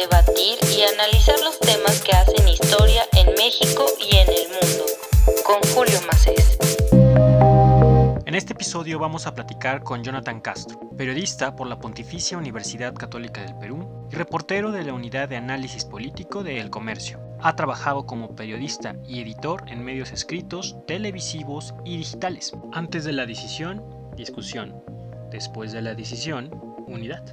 debatir y analizar los temas que hacen historia en México y en el mundo. Con Julio Macés. En este episodio vamos a platicar con Jonathan Castro, periodista por la Pontificia Universidad Católica del Perú y reportero de la Unidad de Análisis Político de El Comercio. Ha trabajado como periodista y editor en medios escritos, televisivos y digitales. Antes de la decisión, discusión. Después de la decisión, unidad.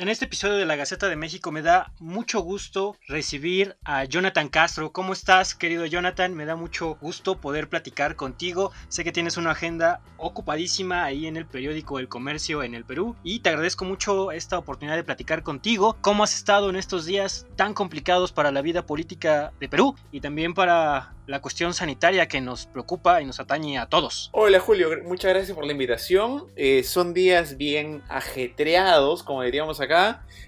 En este episodio de la Gaceta de México me da mucho gusto recibir a Jonathan Castro. ¿Cómo estás, querido Jonathan? Me da mucho gusto poder platicar contigo. Sé que tienes una agenda ocupadísima ahí en el periódico El Comercio en el Perú y te agradezco mucho esta oportunidad de platicar contigo. ¿Cómo has estado en estos días tan complicados para la vida política de Perú y también para la cuestión sanitaria que nos preocupa y nos atañe a todos. Hola Julio, muchas gracias por la invitación. Eh, son días bien ajetreados, como diríamos acá.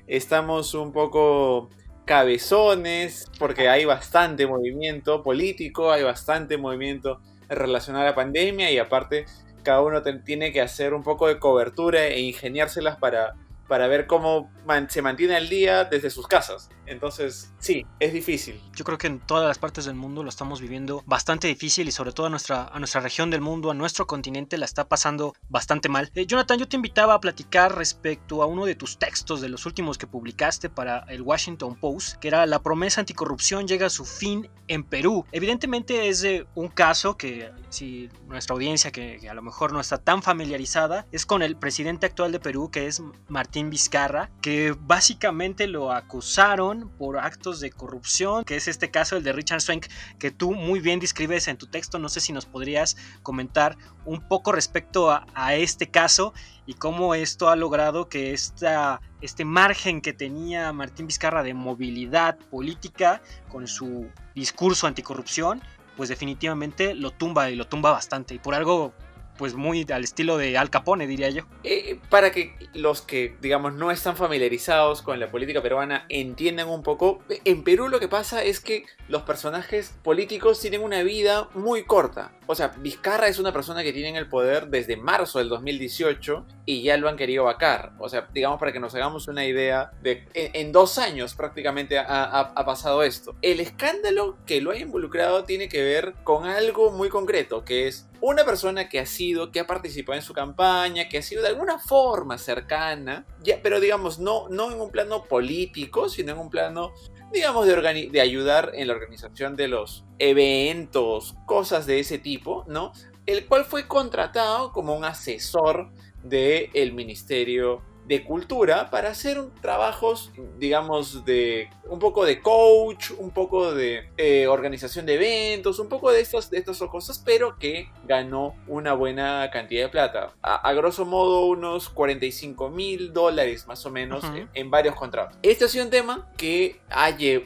Estamos un poco cabezones porque hay bastante movimiento político, hay bastante movimiento relacionado a la pandemia y aparte cada uno tiene que hacer un poco de cobertura e ingeniárselas para para ver cómo se mantiene el día desde sus casas. Entonces, sí, es difícil. Yo creo que en todas las partes del mundo lo estamos viviendo bastante difícil y sobre todo a nuestra, a nuestra región del mundo, a nuestro continente, la está pasando bastante mal. Eh, Jonathan, yo te invitaba a platicar respecto a uno de tus textos de los últimos que publicaste para el Washington Post, que era La promesa anticorrupción llega a su fin en Perú. Evidentemente es de un caso que si nuestra audiencia, que, que a lo mejor no está tan familiarizada, es con el presidente actual de Perú, que es Martín Vizcarra, que básicamente lo acusaron por actos de corrupción, que es este caso, el de Richard Swank, que tú muy bien describes en tu texto. No sé si nos podrías comentar un poco respecto a, este caso y cómo esto ha logrado que esta, este margen que tenía Martín Vizcarra de movilidad política con su discurso anticorrupción, pues definitivamente lo tumba y lo tumba bastante. Y por algo pues muy al estilo de Al Capone, diría yo. Eh, para que los que, digamos, no están familiarizados con la política peruana entiendan un poco, en Perú lo que pasa es que los personajes políticos tienen una vida muy corta. O sea, Vizcarra es una persona que tiene el poder desde marzo del 2018 y ya lo han querido vacar. O sea, digamos para que nos hagamos una idea de en, dos años prácticamente ha, pasado esto. El escándalo que lo ha involucrado tiene que ver con algo muy concreto, que es una persona que ha sido, que ha participado en su campaña, que ha sido de alguna forma cercana, ya, pero digamos, no, no en un plano político, sino en un plano, digamos, de, de ayudar en la organización de los eventos, cosas de ese tipo, ¿no? El cual fue contratado como un asesor del Ministerio de cultura para hacer trabajos, digamos, de un poco de coach, un poco de eh, organización de eventos, un poco de estas, de estas cosas, pero que ganó una buena cantidad de plata. A, grosso modo, unos 45 mil dólares más o menos en, varios contratos. Este ha sido un tema que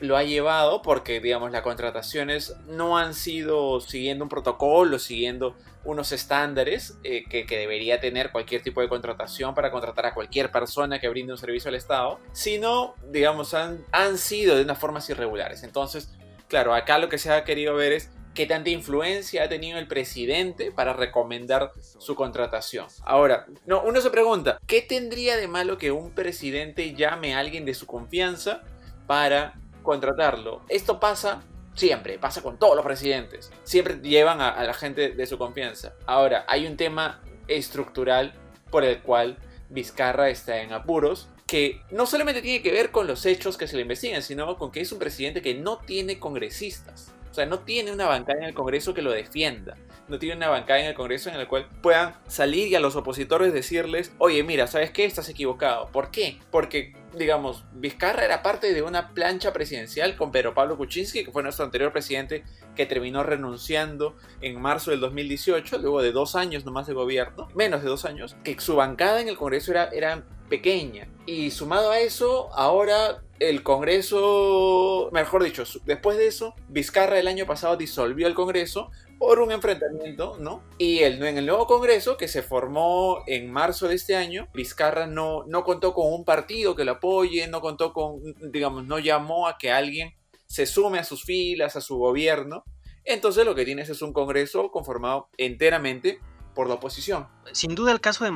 lo ha llevado porque, digamos, las contrataciones no han sido siguiendo un protocolo, siguiendo unos estándares eh, que, debería tener cualquier tipo de contratación para contratar a cualquier persona que brinde un servicio al Estado, sino, digamos, han, han sido de unas formas irregulares. Entonces, claro, acá lo que se ha querido ver es qué tanta influencia ha tenido el presidente para recomendar su contratación. Ahora, no, uno se pregunta, ¿qué tendría de malo que un presidente llame a alguien de su confianza para contratarlo? Esto pasa Siempre, pasa con todos los presidentes. Siempre llevan a, la gente de su confianza. Ahora, hay un tema estructural por el cual Vizcarra está en apuros, que no solamente tiene que ver con los hechos que se le investigan, sino con que es un presidente que no tiene congresistas. O sea, no tiene una bancada en el Congreso que lo defienda. No tiene una bancada en el Congreso en la cual puedan salir y a los opositores decirles, oye, mira, ¿sabes qué? Estás equivocado. ¿Por qué? Porque digamos, Vizcarra era parte de una plancha presidencial con Pedro Pablo Kuczynski, que fue nuestro anterior presidente, que terminó renunciando en marzo del 2018, luego de dos años nomás de gobierno, menos de dos años, que su bancada en el Congreso era, era pequeña. Y sumado a eso, ahora el Congreso, mejor dicho, después de eso, Vizcarra el año pasado disolvió el Congreso por un enfrentamiento, ¿no? Y el, en el nuevo Congreso, que se formó en marzo de este año, Vizcarra no, no contó con un partido que lo apoye, no contó con, digamos, no llamó a que alguien se sume a sus filas, a su gobierno. Entonces lo que tienes es un Congreso conformado enteramente por la oposición. Sin duda el caso de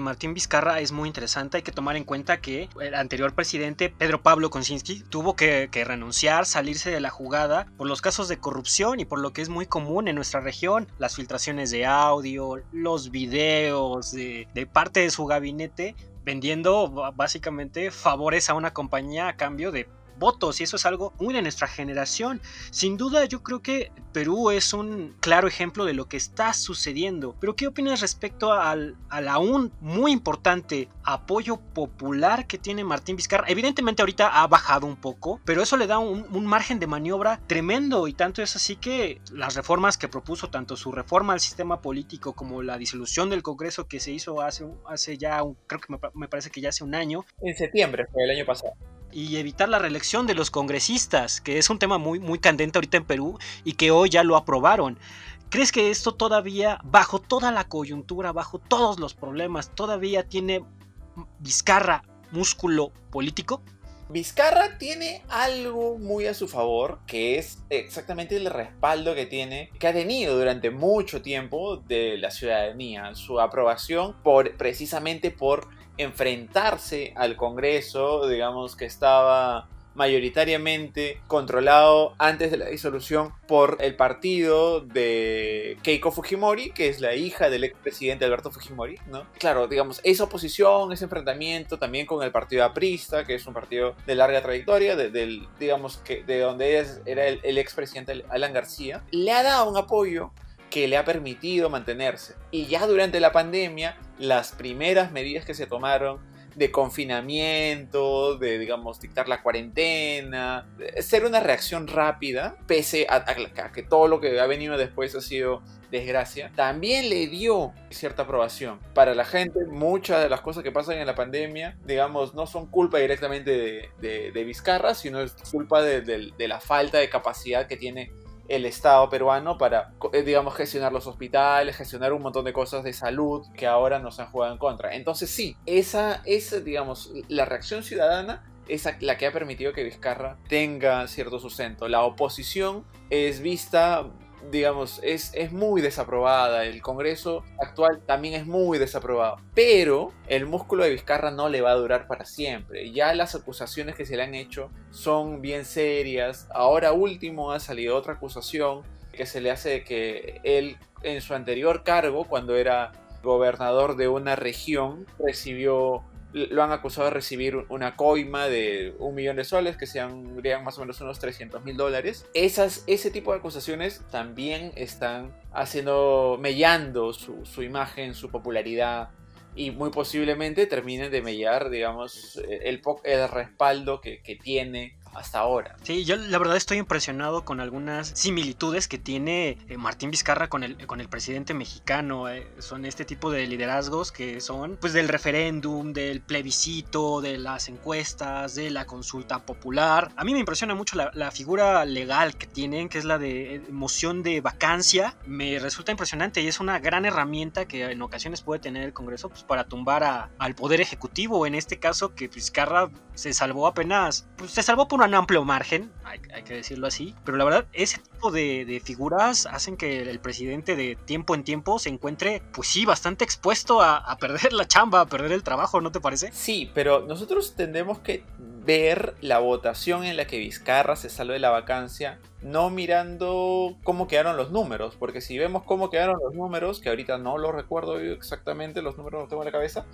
Martín, Vizcarra es muy interesante. Hay que tomar en cuenta que el anterior presidente, Pedro Pablo Konsinski, tuvo que, renunciar, salirse de la jugada por los casos de corrupción y por lo que es muy común en nuestra región, las filtraciones de audio, los videos de, de parte de su gabinete vendiendo básicamente favores a una compañía a cambio de votos y eso es algo muy de nuestra generación. Sin duda yo creo que Perú es un claro ejemplo de lo que está sucediendo. Pero ¿qué opinas respecto al, al aún muy importante apoyo popular que tiene Martín Vizcarra? Evidentemente ahorita ha bajado un poco, pero eso le da un, un margen de maniobra tremendo y tanto es así que las reformas que propuso, tanto su reforma al sistema político como la disolución del Congreso que se hizo hace, hace ya, creo que me parece que ya hace un año. En septiembre fue el año pasado y evitar la reelección de los congresistas, que es un tema muy, muy candente ahorita en Perú y que hoy ya lo aprobaron. ¿Crees que esto todavía, bajo toda la coyuntura, bajo todos los problemas, todavía tiene Vizcarra músculo político? Vizcarra tiene algo muy a su favor, que es exactamente el respaldo que tiene, que ha tenido durante mucho tiempo de la ciudadanía, su aprobación por precisamente por enfrentarse al Congreso, digamos que estaba mayoritariamente controlado antes de la disolución por el partido de Keiko Fujimori, que es la hija del expresidente Alberto Fujimori, ¿no? Claro, digamos, esa oposición, ese enfrentamiento también con el partido aprista, que es un partido de larga trayectoria, de, del, digamos que de donde era el, el expresidente Alan García, le ha dado un apoyo que le ha permitido mantenerse. Y ya durante la pandemia, las primeras medidas que se tomaron de confinamiento, de, digamos, dictar la cuarentena, ser una reacción rápida, pese a, que todo lo que ha venido después ha sido desgracia, también le dio cierta aprobación. Para la gente, muchas de las cosas que pasan en la pandemia, digamos, no son culpa directamente de, Vizcarra, sino es culpa de la falta de capacidad que tiene el Estado peruano para, eh, digamos, gestionar los hospitales, gestionar un montón de cosas de salud que ahora nos han jugado en contra. Entonces sí, esa es, digamos, la reacción ciudadana es la que ha permitido que Vizcarra tenga cierto sustento. La oposición es vista digamos, es, es muy desaprobada. El Congreso actual también es muy desaprobado. Pero el músculo de Vizcarra no le va a durar para siempre. Ya las acusaciones que se le han hecho son bien serias. Ahora último ha salido otra acusación que se le hace de que él en su anterior cargo, cuando era gobernador de una región, recibió lo han acusado de recibir una coima de un millón de soles, que sean más o menos unos 300 mil dólares. Esas, ese tipo de acusaciones también están haciendo, mellando su, su imagen, su popularidad y muy posiblemente terminen de mellar, digamos, el, el respaldo que, que tiene hasta ahora. Sí, yo la verdad estoy impresionado con algunas similitudes que tiene eh, Martín Vizcarra con el, con el presidente mexicano. Eh. Son este tipo de liderazgos que son pues del referéndum, del plebiscito, de las encuestas, de la consulta popular. A mí me impresiona mucho la, la figura legal que tienen, que es la de moción de vacancia. Me resulta impresionante y es una gran herramienta que en ocasiones puede tener el Congreso pues, para tumbar a, al Poder Ejecutivo. En este caso que Vizcarra se salvó apenas, pues se salvó por una un amplio margen, hay, hay, que decirlo así, pero la verdad ese tipo de, de, figuras hacen que el presidente de tiempo en tiempo se encuentre, pues sí, bastante expuesto a, a perder la chamba, a perder el trabajo, ¿no te parece? Sí, pero nosotros tendremos que ver la votación en la que Vizcarra se salve de la vacancia, no mirando cómo quedaron los números, porque si vemos cómo quedaron los números, que ahorita no lo recuerdo exactamente, los números no tengo en la cabeza,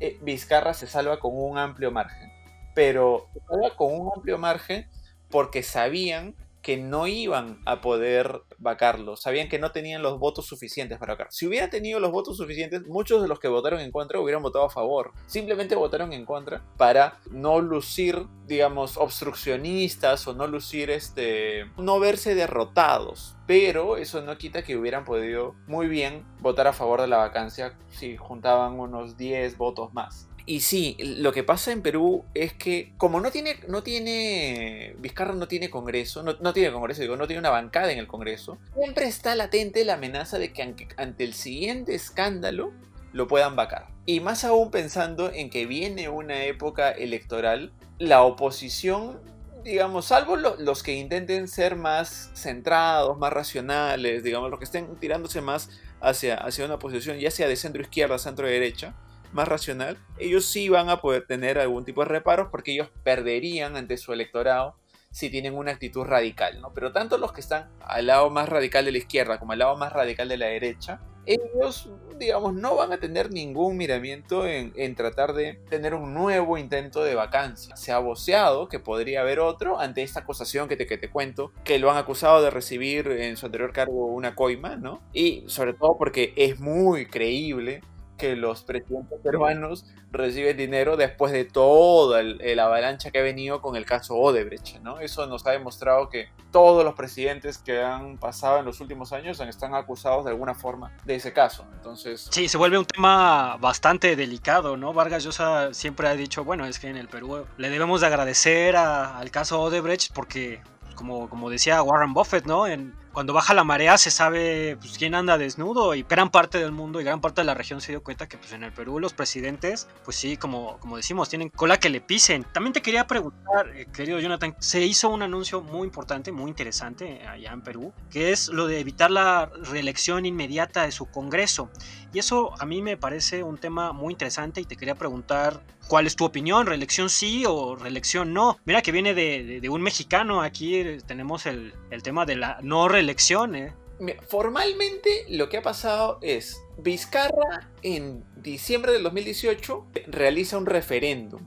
eh, Vizcarra se salva con un amplio margen pero con un amplio margen porque sabían que no iban a poder vacarlo, sabían que no tenían los votos suficientes para vacar. Si hubiera tenido los votos suficientes, muchos de los que votaron en contra hubieran votado a favor. Simplemente votaron en contra para no lucir, digamos, obstruccionistas o no lucir este, no verse derrotados. Pero eso no quita que hubieran podido muy bien votar a favor de la vacancia si juntaban unos 10 votos más. Y sí, lo que pasa en Perú es que como no tiene, no tiene, Vizcarra no tiene Congreso, no, no, tiene Congreso, digo, no tiene una bancada en el Congreso, siempre está latente la amenaza de que ante, el siguiente escándalo lo puedan vacar. Y más aún pensando en que viene una época electoral, la oposición digamos, salvo lo, los que intenten ser más centrados, más racionales, digamos, los que estén tirándose más hacia, hacia una posición ya sea de centro izquierda, centro derecha, más racional, ellos sí van a poder tener algún tipo de reparos porque ellos perderían ante su electorado si tienen una actitud radical, ¿no? Pero tanto los que están al lado más radical de la izquierda como al lado más radical de la derecha, ellos, digamos, no van a tener ningún miramiento en, tratar de tener un nuevo intento de vacancia. Se ha voceado que podría haber otro ante esta acusación que te, que te cuento, que lo han acusado de recibir en su anterior cargo una coima, ¿no? Y sobre todo porque es muy creíble que los presidentes peruanos reciben dinero después de toda el, avalancha que ha venido con el caso Odebrecht, ¿no? Eso nos ha demostrado que todos los presidentes que han pasado en los últimos años están acusados de alguna forma de ese caso. Entonces... Sí, se vuelve un tema bastante delicado, ¿no? Vargas Llosa siempre ha dicho, bueno, es que en el Perú le debemos de agradecer al caso Odebrecht porque como, como decía Warren Buffett, ¿no? En, cuando baja la marea se sabe pues, quién anda desnudo y gran parte del mundo y gran parte de la región se dio cuenta que pues, en el Perú los presidentes, pues sí, como, como decimos, tienen cola que le pisen. También te quería preguntar, eh, querido Jonathan, se hizo un anuncio muy importante, muy interesante allá en Perú, que es lo de evitar la reelección inmediata de su Congreso. Y eso a mí me parece un tema muy interesante y te quería preguntar cuál es tu opinión, reelección sí o reelección no. Mira que viene de, de, un mexicano, aquí tenemos el, el tema de la no reelección elecciones. Formalmente lo que ha pasado es Vizcarra en diciembre del 2018 realiza un referéndum,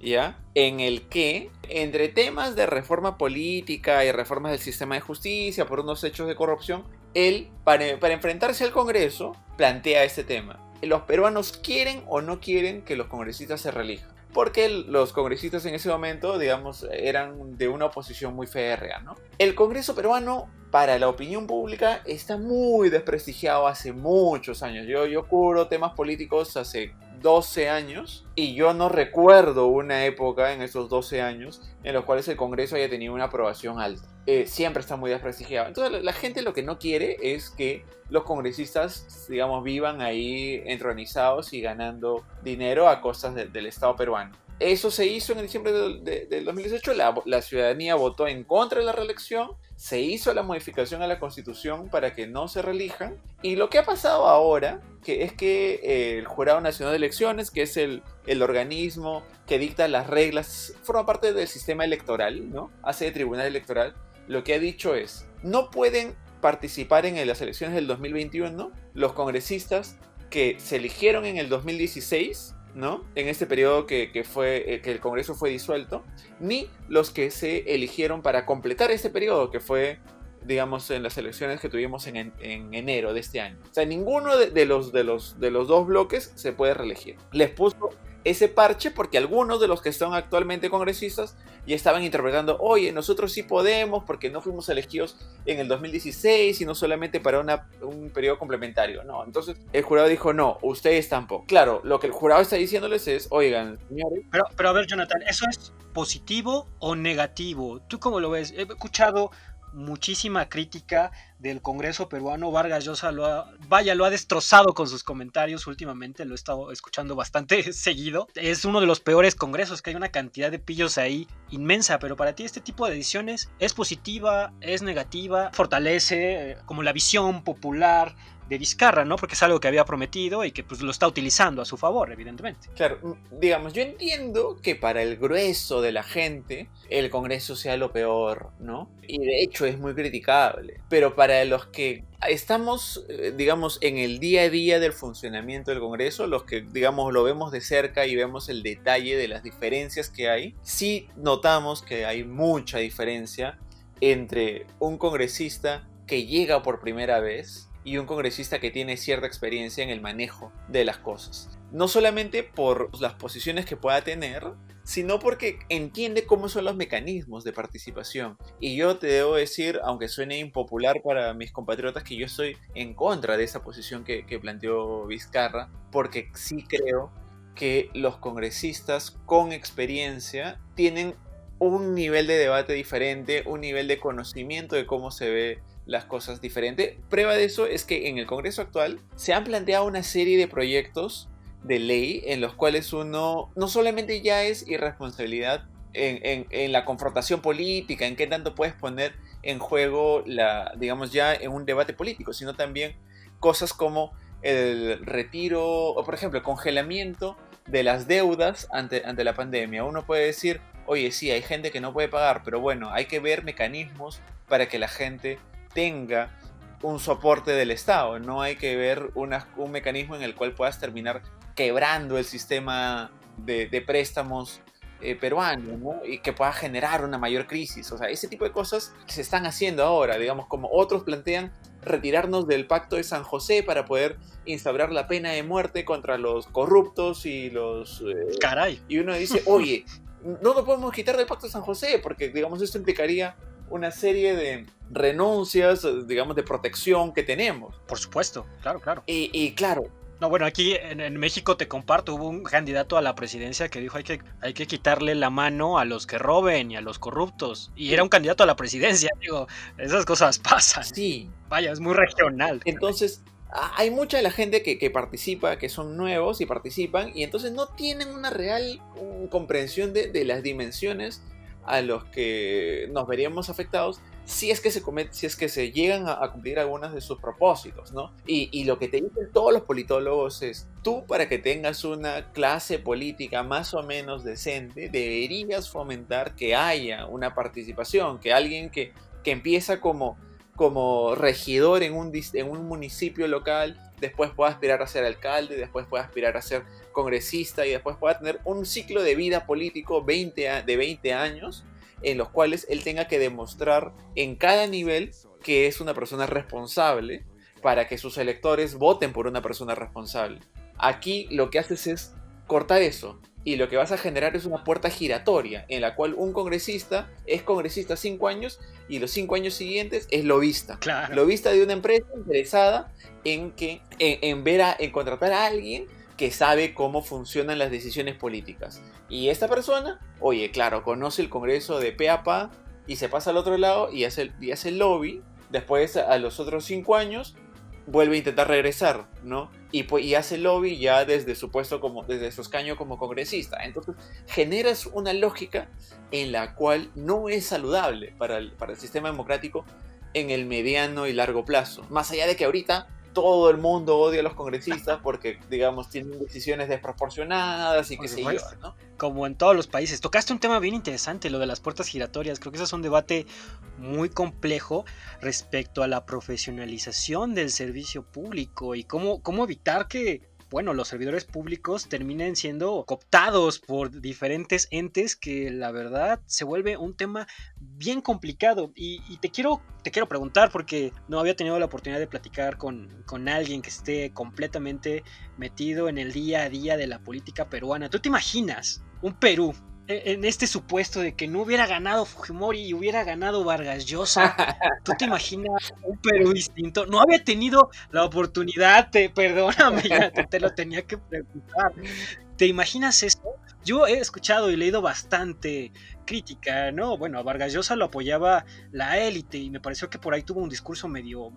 ¿ya? En el que, entre temas de reforma política y reformas del sistema de justicia por unos hechos de corrupción, él, para, para enfrentarse al Congreso, plantea este tema. ¿Los peruanos quieren o no quieren que los congresistas se reelijan? porque los congresistas en ese momento, digamos, eran de una oposición muy férrea, ¿no? El Congreso peruano, para la opinión pública, está muy desprestigiado hace muchos años. Yo, yo cubro temas políticos hace 12 años y yo no recuerdo una época en esos 12 años en los cuales el Congreso haya tenido una aprobación alta. Eh, siempre está muy desprestigiado. Entonces la gente lo que no quiere es que los congresistas, digamos, vivan ahí entronizados y ganando dinero a costas del Estado peruano. Eso se hizo en diciembre del, 2018, la, la, ciudadanía votó en contra de la reelección, se hizo la modificación a la constitución para que no se reelijan, y lo que ha pasado ahora que es que eh, el Jurado Nacional de Elecciones, que es el, el, organismo que dicta las reglas, forma parte del sistema electoral, ¿no? Hace de tribunal electoral, lo que ha dicho es, no pueden participar en las elecciones del 2021 los congresistas que se eligieron en el 2016, ¿no? En este periodo que, fue, eh, que el Congreso fue disuelto, ni los que se eligieron para completar este periodo, que fue digamos, en las elecciones que tuvimos en, enero de este año. O sea, ninguno de, los, de, los, de los dos bloques se puede reelegir. Les puso ese parche porque algunos de los que son actualmente congresistas ya estaban interpretando, oye, nosotros sí podemos porque no fuimos elegidos en el 2016 y no solamente para un periodo complementario. No, entonces el jurado dijo, no, ustedes tampoco. Claro, lo que el jurado está diciéndoles es, oigan, señores. Pero, pero a ver, Jonathan, ¿eso es positivo o negativo? ¿Tú cómo lo ves? He escuchado muchísima crítica del Congreso peruano. Vargas Llosa lo ha, vaya, lo ha destrozado con sus comentarios últimamente, lo he estado escuchando bastante seguido. Es uno de los peores congresos, que hay una cantidad de pillos ahí inmensa, pero para ti este tipo de ediciones es positiva, es negativa, fortalece eh, como la visión popular de Vizcarra, ¿no? Porque es algo que había prometido y que pues lo está utilizando a su favor, evidentemente. Claro, mm, digamos, yo entiendo que para el grueso de la gente el Congreso sea lo peor, ¿no? Y de hecho es muy criticable, pero para los que estamos, eh, digamos, en el día a día del funcionamiento del Congreso, los que, digamos, lo vemos de cerca y vemos el detalle de las diferencias que hay, sí notamos que hay mucha diferencia entre un congresista que llega por primera vez y un congresista que tiene cierta experiencia en el manejo de las cosas. No solamente por las posiciones que pueda tener, sino porque entiende cómo son los mecanismos de participación. Y yo te debo decir, aunque suene impopular para mis compatriotas, que yo estoy en contra de esa posición que, planteó Vizcarra, porque sí creo que los congresistas con experiencia tienen un nivel de debate diferente, un nivel de conocimiento de cómo se ve las cosas diferentes. Prueba de eso es que en el Congreso actual se han planteado una serie de proyectos de ley en los cuales uno no solamente ya es irresponsabilidad en, la confrontación política, en qué tanto puedes poner en juego la, digamos ya en un debate político, sino también cosas como el retiro, o por ejemplo, el congelamiento de las deudas ante, ante la pandemia. Uno puede decir, oye, sí, hay gente que no puede pagar, pero bueno, hay que ver mecanismos para que la gente tenga un soporte del Estado. No hay que ver un mecanismo en el cual puedas terminar quebrando el sistema de, préstamos eh, peruano y que pueda generar una mayor crisis. O sea, ese tipo de cosas se están haciendo ahora, digamos, como otros plantean retirarnos del pacto de San José para poder instaurar la pena de muerte contra los corruptos y los... Eh, Caray. Y uno dice, oye, no nos podemos quitar del pacto de San José porque, digamos, esto implicaría una serie de renuncias, digamos, de protección que tenemos. Por supuesto, claro, claro. Y, claro, no, bueno, aquí en, México te comparto, hubo un candidato a la presidencia que dijo hay que, hay que quitarle la mano a los que roben y a los corruptos. Y era un candidato a la presidencia, digo, esas cosas pasan. Sí. Vaya, es muy regional. Entonces, hay mucha de la gente que, participa, que son nuevos y participan, y entonces no tienen una real comprensión de, de las dimensiones a los que nos veríamos afectados si es que se, si es que se llegan a, cumplir algunos de sus propósitos, ¿no? Y, lo que te dicen todos los politólogos es, tú para que tengas una clase política más o menos decente, deberías fomentar que haya una participación, que alguien que, que empieza como, como regidor en un, en un municipio local, después pueda aspirar a ser alcalde, después pueda aspirar a ser congresista y después pueda tener un ciclo de vida político 20 de 20 años en los cuales él tenga que demostrar en cada nivel que es una persona responsable para que sus electores voten por una persona responsable. Aquí lo que haces es cortar eso y lo que vas a generar es una puerta giratoria en la cual un congresista es congresista cinco años y los cinco años siguientes es lobista. Claro. Lobista de una empresa interesada en que en, ver a en contratar a alguien que sabe cómo funcionan las decisiones políticas. Y esta persona, oye, claro, conoce el Congreso de pe y se pasa al otro lado y hace, y hace lobby. Después, a los otros cinco años, vuelve a intentar regresar, ¿no? Y, pues, y hace lobby ya desde su puesto como, desde su escaño como congresista. Entonces, generas una lógica en la cual no es saludable para el, para el sistema democrático en el mediano y largo plazo. Más allá de que ahorita todo el mundo odia a los congresistas porque, digamos, tienen decisiones desproporcionadas y qué sé yo, ¿no? Como en todos los países. Tocaste un tema bien interesante, lo de las puertas giratorias. Creo que eso es un debate muy complejo respecto a la profesionalización del servicio público y cómo, cómo evitar que bueno, los servidores públicos terminen siendo cooptados por diferentes entes que la verdad se vuelve un tema bien complicado. Y, te, quiero, te quiero preguntar, porque no había tenido la oportunidad de platicar con, con alguien que esté completamente metido en el día a día de la política peruana. ¿Tú te imaginas un Perú en este supuesto de que no hubiera ganado Fujimori y hubiera ganado Vargas Llosa, ¿tú te imaginas un Perú distinto? No había tenido la oportunidad, te, perdóname, te, lo tenía que preguntar. ¿Te imaginas eso? Yo he escuchado y leído bastante crítica, ¿no? Bueno, a Vargas Llosa lo apoyaba la élite y me pareció que por ahí tuvo un discurso medio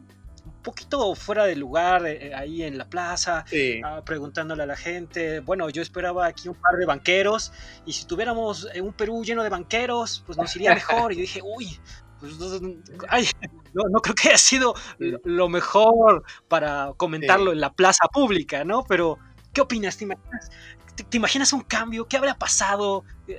poquito fuera de lugar eh, ahí en la plaza, ah, preguntándole a la gente. Bueno, yo esperaba aquí un par de banqueros y si tuviéramos eh, un Perú lleno de banqueros, pues nos iría mejor. y dije, uy, pues, no, creo que haya sido lo mejor para comentarlo en la plaza pública, ¿no? Pero, ¿qué opinas? ¿Te imaginas ¿Te, imaginas un cambio? ¿Qué habría pasado? Eh,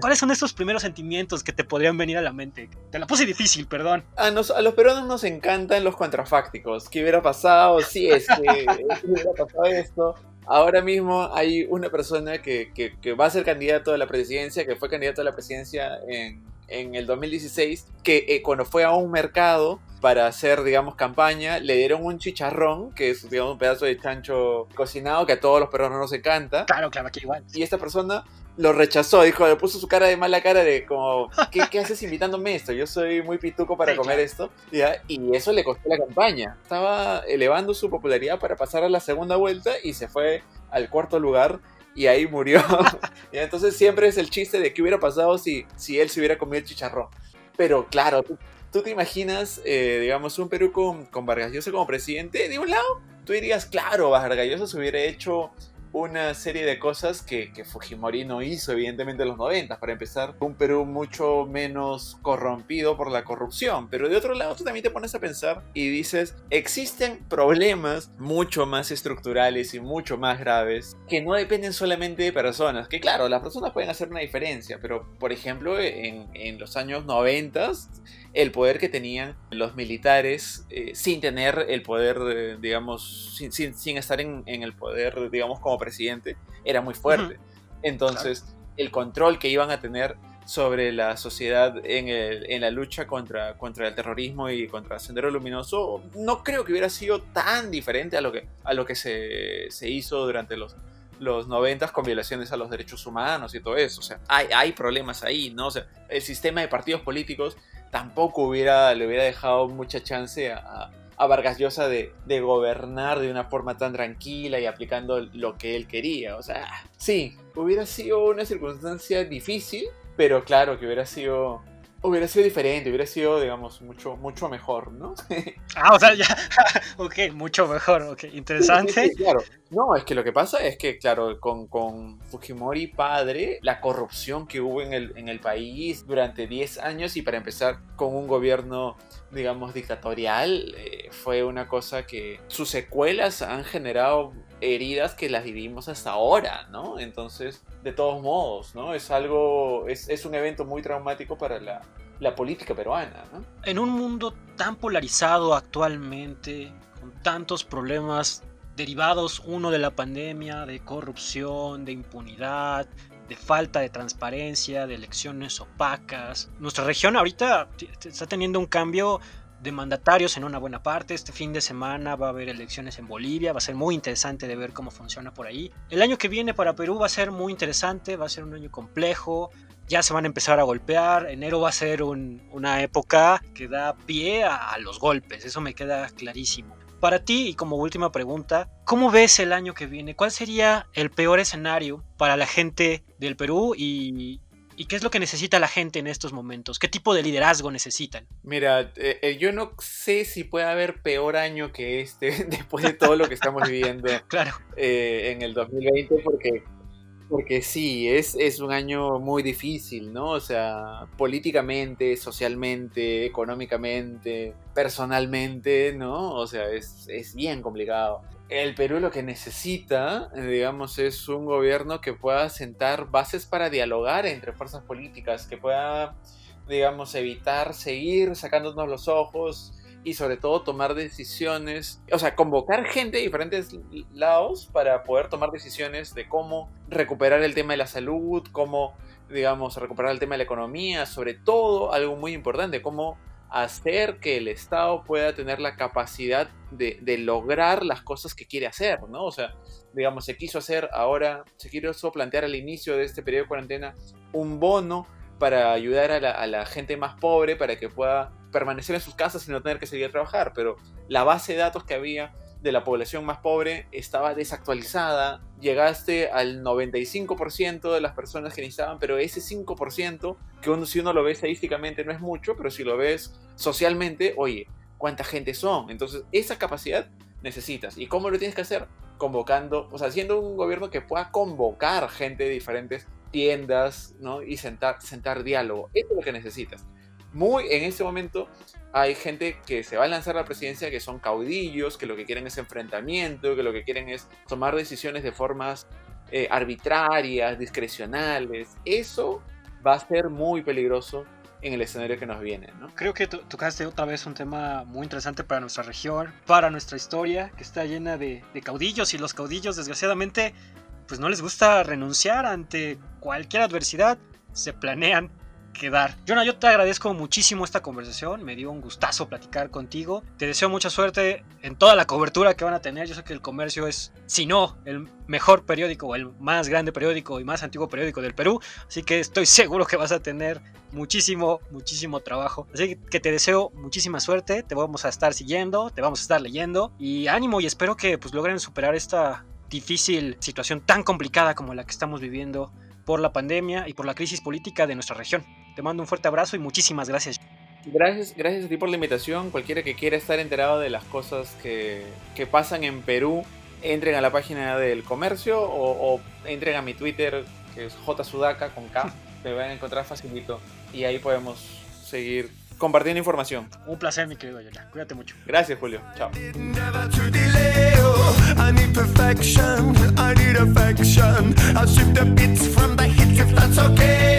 ¿Cuáles son estos primeros sentimientos que te podrían venir a la mente? Te la puse difícil, perdón. A, los peruanos nos encantan los contrafácticos. ¿Qué hubiera pasado si es que hubiera pasado esto? Ahora mismo hay una persona que, que, va a ser candidato a la presidencia, que fue candidato a la presidencia en, en el 2016, que eh, cuando fue a un mercado para hacer, digamos, campaña, le dieron un chicharrón, que es, digamos, un pedazo de chancho cocinado que a todos los peruanos nos encanta. Claro, claro, aquí igual. Y esta persona lo rechazó, dijo, le puso su cara de mala cara de como, ¿qué, qué haces invitándome esto? Yo soy muy pituco para comer esto. ¿ya? Y eso le costó la campaña. Estaba elevando su popularidad para pasar a la segunda vuelta y se fue al cuarto lugar y ahí murió. y entonces siempre es el chiste de qué hubiera pasado si, si él se hubiera comido el chicharrón. Pero claro, tú te imaginas, eh, digamos, un Perú con, con Vargas Llosa como presidente, de un lado, tú dirías, claro, Vargas Llosa se hubiera hecho una serie de cosas que, Fujimori no hizo evidentemente en los 90. Para empezar, un Perú mucho menos corrompido por la corrupción. Pero de otro lado, tú también te pones a pensar y dices, existen problemas mucho más estructurales y mucho más graves que no dependen solamente de personas. Que claro, las personas pueden hacer una diferencia, pero por ejemplo, en, en los años 90 el poder que tenían los militares eh, sin tener el poder, eh, digamos, sin, sin, estar en, en, el poder, digamos, como presidente, era muy fuerte. Entonces, el control que iban a tener sobre la sociedad en, el, en, la lucha contra, contra el terrorismo y contra el Sendero Luminoso, no creo que hubiera sido tan diferente a lo que, a lo que se, se hizo durante los, los 90 con violaciones a los derechos humanos y todo eso. O sea, hay, hay problemas ahí, ¿no? O sea, el sistema de partidos políticos tampoco hubiera, le hubiera dejado mucha chance a, a Vargas Llosa de, de, gobernar de una forma tan tranquila y aplicando lo que él quería. O sea, sí, hubiera sido una circunstancia difícil, pero claro que hubiera sido hubiera sido diferente, hubiera sido, digamos, mucho, mucho mejor, ¿no? ah, o sea, ya, ok, mucho mejor, ok, interesante. claro, no, es que lo que pasa es que, claro, con, con Fujimori padre, la corrupción que hubo en el, en el país durante 10 años y para empezar con un gobierno, digamos, dictatorial, eh, fue una cosa que sus secuelas han generado heridas que las vivimos hasta ahora, ¿no? Entonces, de todos modos, ¿no? Es algo, es, es un evento muy traumático para la, la política peruana, ¿no? En un mundo tan polarizado actualmente, con tantos problemas derivados, uno de la pandemia, de corrupción, de impunidad, de falta de transparencia, de elecciones opacas. Nuestra región ahorita está teniendo un cambio de mandatarios en una buena parte. Este fin de semana va a haber elecciones en Bolivia, va a ser muy interesante de ver cómo funciona por ahí. El año que viene para Perú va a ser muy interesante, va a ser un año complejo, ya se van a empezar a golpear, enero va a ser una época que da pie a, a los golpes, eso me queda clarísimo. Para ti, y como última pregunta, ¿cómo ves el año que viene? ¿Cuál sería el peor escenario para la gente del Perú y, ¿Y qué es lo que necesita la gente en estos momentos? ¿Qué tipo de liderazgo necesitan? Mira, eh, eh, yo no sé si puede haber peor año que este después de todo lo que estamos viviendo claro. Eh, en el 2020, porque, porque sí, es, es un año muy difícil, ¿no? O sea, políticamente, socialmente, económicamente, personalmente, ¿no? O sea, es, es bien complicado el Perú lo que necesita, digamos, es un gobierno que pueda sentar bases para dialogar entre fuerzas políticas, que pueda, digamos, evitar seguir sacándonos los ojos y sobre todo tomar decisiones, o sea, convocar gente de diferentes lados para poder tomar decisiones de cómo recuperar el tema de la salud, cómo, digamos, recuperar el tema de la economía, sobre todo algo muy importante, cómo hacer que el Estado pueda tener la capacidad de, lograr las cosas que quiere hacer, ¿no? O sea, digamos, se quiso hacer ahora, se quiso plantear al inicio de este periodo de cuarentena un bono para ayudar a la, a la gente más pobre para que pueda permanecer en sus casas y no tener que seguir a trabajar, pero la base de datos que había de la población más pobre estaba desactualizada, llegaste al 95% de las personas que necesitaban, pero ese 5%, que uno, si uno lo ve estadísticamente no es mucho, pero si lo ves socialmente, oye, ¿cuánta gente son? Entonces, esa capacidad necesitas. ¿Y cómo lo tienes que hacer? Convocando, o sea, haciendo un gobierno que pueda convocar gente de diferentes tiendas, ¿no? Y sentar, sentar diálogo. Eso es lo que necesitas muy en este momento hay gente que se va a lanzar a la presidencia que son caudillos, que lo que quieren es enfrentamiento, que lo que quieren es tomar decisiones de formas eh, arbitrarias, discrecionales. Eso va a ser muy peligroso en el escenario que nos viene. ¿no? Creo que tocaste otra vez un tema muy interesante para nuestra región, para nuestra historia, que está llena de, de caudillos y los caudillos desgraciadamente pues no les gusta renunciar ante cualquier adversidad, se planean quedar. Jonah, yo te agradezco muchísimo esta conversación, me dio un gustazo platicar contigo. Te deseo mucha suerte en toda la cobertura que van a tener. Yo sé que el comercio es, si no, el mejor periódico, el más grande periódico y más antiguo periódico del Perú. Así que estoy seguro que vas a tener muchísimo, muchísimo trabajo. Así que te deseo muchísima suerte, te vamos a estar siguiendo, te vamos a estar leyendo y ánimo y espero que pues logren superar esta difícil situación tan complicada como la que estamos viviendo por la pandemia y por la crisis política de nuestra región. Te mando un fuerte abrazo y muchísimas gracias. Gracias, gracias a ti por la invitación. Cualquiera que quiera estar enterado de las cosas que, que pasan en Perú entren a la página del comercio o, o entren a mi Twitter, que es jsudaka con K, me van a encontrar facilito y ahí podemos seguir compartiendo información. Un placer, mi querido Yola. Cuídate mucho. Gracias, Julio. Chao. Never to delay. I need perfection. I need affection. I'll shift the beats from the hits if that's okay.